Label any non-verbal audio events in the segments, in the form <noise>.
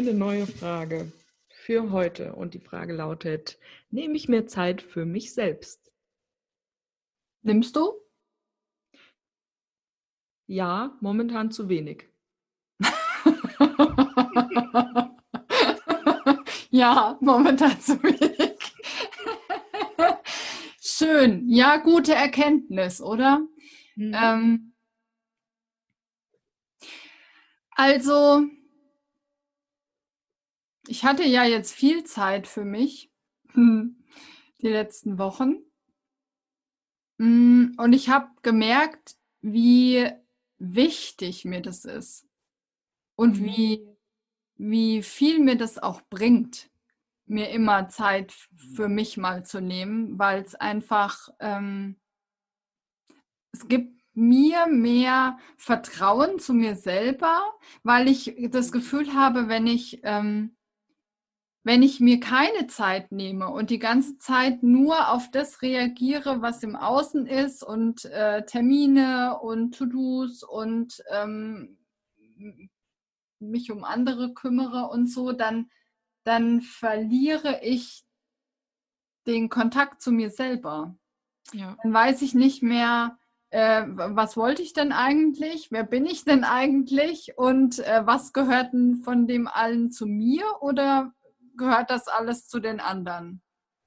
eine neue Frage für heute und die Frage lautet, nehme ich mir Zeit für mich selbst? Nimmst du? Ja, momentan zu wenig. <laughs> ja, momentan zu wenig. <laughs> Schön. Ja, gute Erkenntnis, oder? Mhm. Ähm, also, ich hatte ja jetzt viel Zeit für mich hm, die letzten Wochen. Hm, und ich habe gemerkt, wie wichtig mir das ist und mhm. wie, wie viel mir das auch bringt, mir immer Zeit für mich mal zu nehmen, weil es einfach, ähm, es gibt mir mehr Vertrauen zu mir selber, weil ich das Gefühl habe, wenn ich ähm, wenn ich mir keine Zeit nehme und die ganze Zeit nur auf das reagiere, was im Außen ist und äh, Termine und To-Dos und ähm, mich um andere kümmere und so, dann, dann verliere ich den Kontakt zu mir selber. Ja. Dann weiß ich nicht mehr, äh, was wollte ich denn eigentlich? Wer bin ich denn eigentlich? Und äh, was gehört denn von dem allen zu mir? Oder gehört das alles zu den anderen.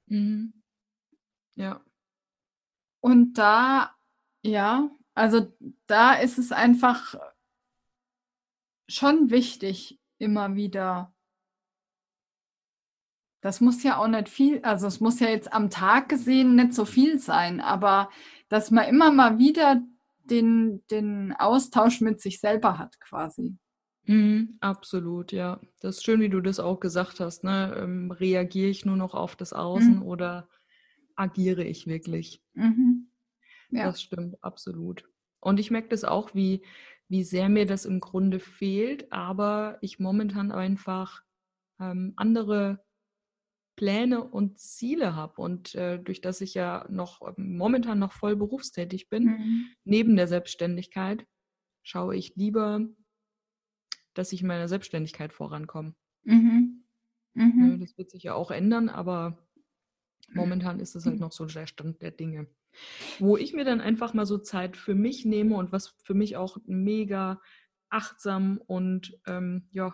Mhm. Ja. Und da, ja, also da ist es einfach schon wichtig, immer wieder. Das muss ja auch nicht viel, also es muss ja jetzt am Tag gesehen nicht so viel sein, aber dass man immer mal wieder den, den Austausch mit sich selber hat quasi. Mhm, absolut, ja. Das ist schön, wie du das auch gesagt hast. Ne? Ähm, reagiere ich nur noch auf das Außen mhm. oder agiere ich wirklich? Mhm. Ja. Das stimmt, absolut. Und ich merke das auch, wie, wie sehr mir das im Grunde fehlt, aber ich momentan einfach ähm, andere Pläne und Ziele habe. Und äh, durch das ich ja noch ähm, momentan noch voll berufstätig bin, mhm. neben der Selbstständigkeit, schaue ich lieber dass ich in meiner Selbstständigkeit vorankomme. Mhm. Mhm. das wird sich ja auch ändern, aber momentan ist es halt noch so der Stand der Dinge. Wo ich mir dann einfach mal so Zeit für mich nehme und was für mich auch mega achtsam und ähm, ja,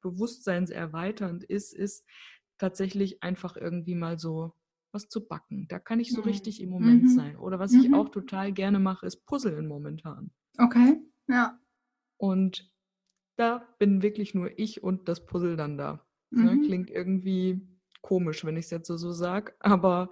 bewusstseinserweiternd ist, ist tatsächlich einfach irgendwie mal so was zu backen. Da kann ich so mhm. richtig im Moment mhm. sein. Oder was ich mhm. auch total gerne mache, ist Puzzeln momentan. Okay, ja. Und da bin wirklich nur ich und das Puzzle dann da. Ne? Mhm. Klingt irgendwie komisch, wenn ich es jetzt so, so sage, aber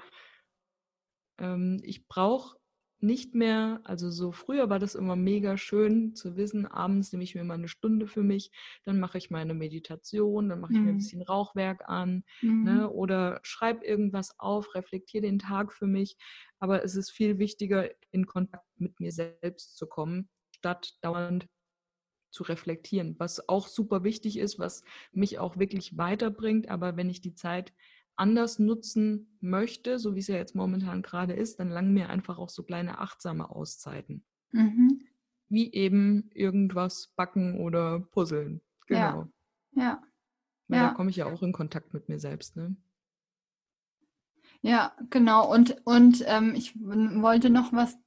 ähm, ich brauche nicht mehr, also so früher war das immer mega schön zu wissen, abends nehme ich mir mal eine Stunde für mich, dann mache ich meine Meditation, dann mache ich mhm. mir ein mhm. bisschen Rauchwerk an ne, mhm. ne, oder schreibe irgendwas auf, reflektiere den Tag für mich. Aber es ist viel wichtiger, in Kontakt mit mir selbst zu kommen, statt dauernd zu reflektieren, was auch super wichtig ist, was mich auch wirklich weiterbringt. Aber wenn ich die Zeit anders nutzen möchte, so wie es ja jetzt momentan gerade ist, dann langen mir einfach auch so kleine achtsame Auszeiten. Mhm. Wie eben irgendwas backen oder puzzeln. Genau. Ja. ja. Weil ja. da komme ich ja auch in Kontakt mit mir selbst. Ne? Ja, genau. Und, und ähm, ich wollte noch was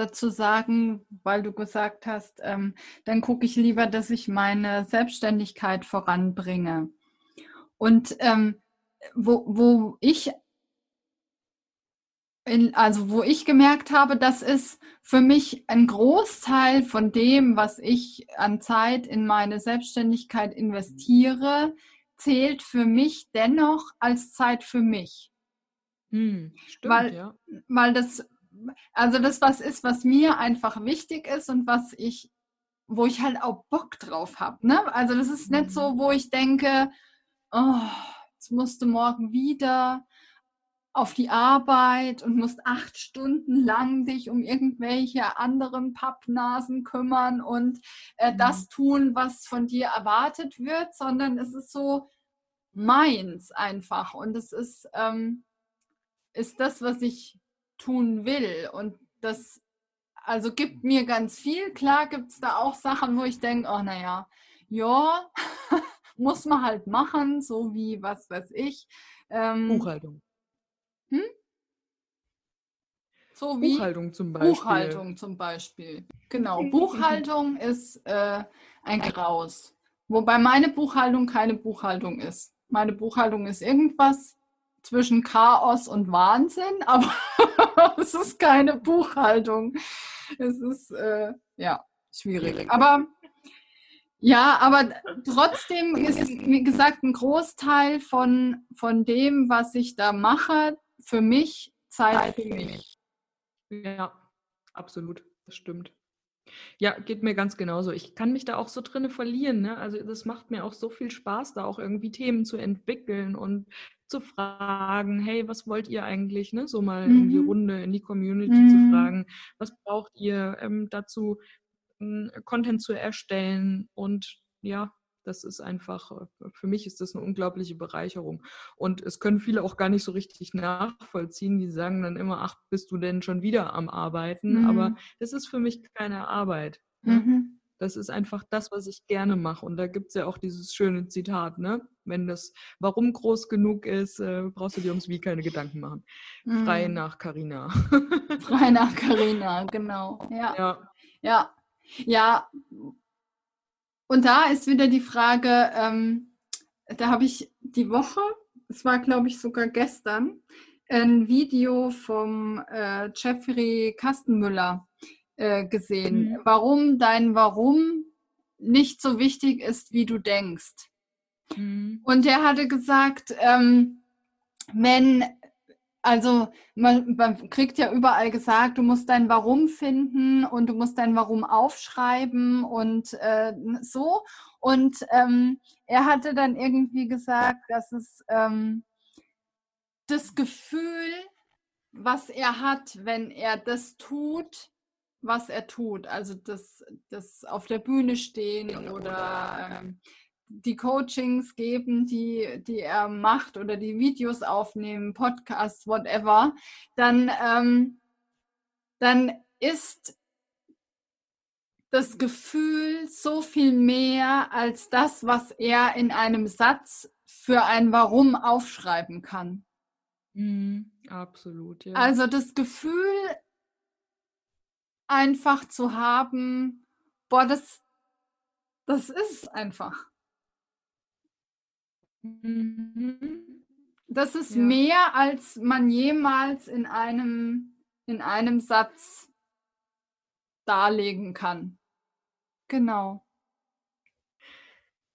dazu sagen, weil du gesagt hast, ähm, dann gucke ich lieber, dass ich meine Selbstständigkeit voranbringe. Und ähm, wo, wo ich in, also wo ich gemerkt habe, das ist für mich ein Großteil von dem, was ich an Zeit in meine Selbstständigkeit investiere, zählt für mich dennoch als Zeit für mich. Hm, stimmt, weil, ja. weil das, also das was ist, was mir einfach wichtig ist und was ich, wo ich halt auch Bock drauf habe. Ne? Also das ist nicht so, mhm. wo ich denke, oh, jetzt musst du morgen wieder auf die Arbeit und musst acht Stunden lang dich um irgendwelche anderen Pappnasen kümmern und äh, mhm. das tun, was von dir erwartet wird, sondern es ist so meins einfach und es ist, ähm, ist das, was ich tun will und das also gibt mir ganz viel. Klar gibt es da auch Sachen, wo ich denke, oh naja, ja, <laughs> muss man halt machen, so wie was weiß ich. Ähm, Buchhaltung. Hm? So wie Buchhaltung zum Beispiel. Buchhaltung zum Beispiel. Genau, Buchhaltung ist äh, ein Graus. Wobei meine Buchhaltung keine Buchhaltung ist. Meine Buchhaltung ist irgendwas zwischen Chaos und Wahnsinn, <laughs> aber <laughs> es ist keine Buchhaltung. Es ist äh, ja schwierig. Aber ja, aber trotzdem ist, wie gesagt, ein Großteil von, von dem, was ich da mache, für mich Zeit für mich. Ja, absolut, das stimmt. Ja, geht mir ganz genauso. Ich kann mich da auch so drinne verlieren. Ne? Also das macht mir auch so viel Spaß, da auch irgendwie Themen zu entwickeln und zu fragen, hey, was wollt ihr eigentlich? Ne? So mal mhm. in die mhm. Runde, in die Community mhm. zu fragen, was braucht ihr ähm, dazu, ähm, Content zu erstellen und ja, das ist einfach, äh, für mich ist das eine unglaubliche Bereicherung. Und es können viele auch gar nicht so richtig nachvollziehen. Die sagen dann immer, ach, bist du denn schon wieder am Arbeiten? Mhm. Aber das ist für mich keine Arbeit. Ne? Mhm. Das ist einfach das, was ich gerne mache. Und da gibt es ja auch dieses schöne Zitat, ne? Wenn das Warum groß genug ist, äh, brauchst du dir ums Wie keine Gedanken machen. Mhm. Frei nach Carina. <laughs> Frei nach Carina, genau. Ja. ja. Ja. Ja, und da ist wieder die Frage, ähm, da habe ich die Woche, es war glaube ich sogar gestern, ein Video vom äh, Jeffrey Kastenmüller äh, gesehen, mhm. warum dein Warum nicht so wichtig ist, wie du denkst. Mhm. Und der hatte gesagt, ähm, wenn also man, man, kriegt ja überall gesagt, du musst dein Warum finden und du musst dein Warum aufschreiben und äh, so. Und ähm, er hatte dann irgendwie gesagt, dass es ähm, das Gefühl, was er hat, wenn er das tut, was er tut, also das, das auf der Bühne stehen oder ähm, die Coachings geben, die, die er macht oder die Videos aufnehmen, Podcasts, whatever, dann, ähm, dann ist das Gefühl so viel mehr als das, was er in einem Satz für ein Warum aufschreiben kann. Mhm, absolut. Ja. Also das Gefühl einfach zu haben, boah, das, das ist einfach. Mhm. Das ist ja. mehr, als man jemals in einem, in einem Satz darlegen kann. Genau.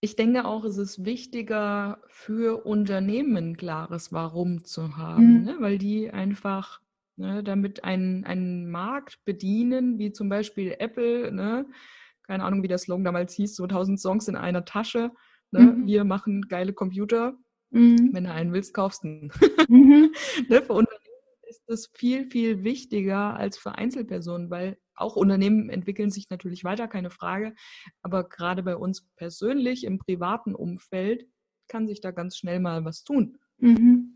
Ich denke auch, es ist wichtiger für Unternehmen ein klares Warum zu haben, mhm. ne? weil die einfach ne, damit einen, einen Markt bedienen, wie zum Beispiel Apple, ne? keine Ahnung, wie der Slogan damals hieß, so 1000 Songs in einer Tasche. Ne? Mhm. Wir machen geile Computer. Mhm. Wenn du einen willst, kaufst du ihn. Mhm. <laughs> ne? Für Unternehmen ist das viel, viel wichtiger als für Einzelpersonen, weil auch Unternehmen entwickeln sich natürlich weiter, keine Frage. Aber gerade bei uns persönlich im privaten Umfeld kann sich da ganz schnell mal was tun. Mhm.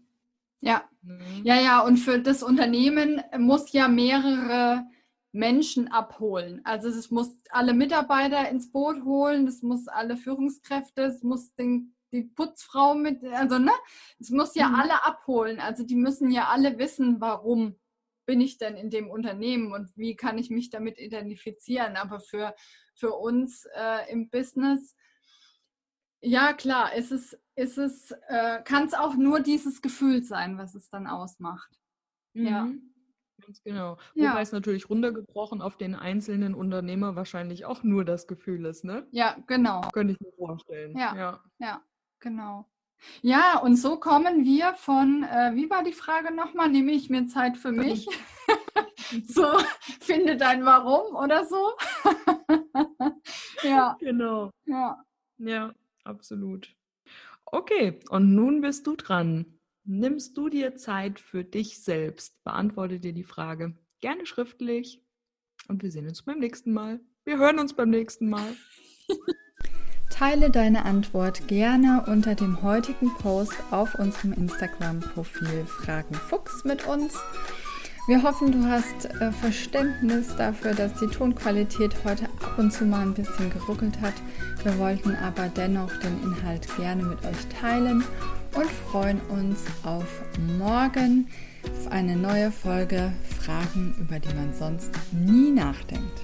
Ja. Mhm. Ja, ja, und für das Unternehmen muss ja mehrere Menschen abholen. Also es muss alle Mitarbeiter ins Boot holen, es muss alle Führungskräfte, es muss den, die Putzfrau mit, also ne, es muss ja mhm. alle abholen. Also die müssen ja alle wissen, warum bin ich denn in dem Unternehmen und wie kann ich mich damit identifizieren. Aber für, für uns äh, im Business Ja, klar, ist es, ist es, äh, kann es auch nur dieses Gefühl sein, was es dann ausmacht. Mhm. Ja. Ganz genau. Ja. Wobei es natürlich runtergebrochen auf den einzelnen Unternehmer wahrscheinlich auch nur das Gefühl ist, ne? Ja, genau. Könnte ich mir vorstellen. Ja, ja, ja genau. Ja, und so kommen wir von, äh, wie war die Frage nochmal? Nehme ich mir Zeit für mich? <laughs> so, finde dein Warum oder so? <laughs> ja. Genau. Ja. Ja, absolut. Okay, und nun bist du dran. Nimmst du dir Zeit für dich selbst? Beantworte dir die Frage gerne schriftlich und wir sehen uns beim nächsten Mal. Wir hören uns beim nächsten Mal. <laughs> Teile deine Antwort gerne unter dem heutigen Post auf unserem Instagram-Profil Fragen Fuchs mit uns. Wir hoffen, du hast äh, Verständnis dafür, dass die Tonqualität heute ab und zu mal ein bisschen geruckelt hat. Wir wollten aber dennoch den Inhalt gerne mit euch teilen und freuen uns auf morgen auf eine neue Folge Fragen, über die man sonst nie nachdenkt.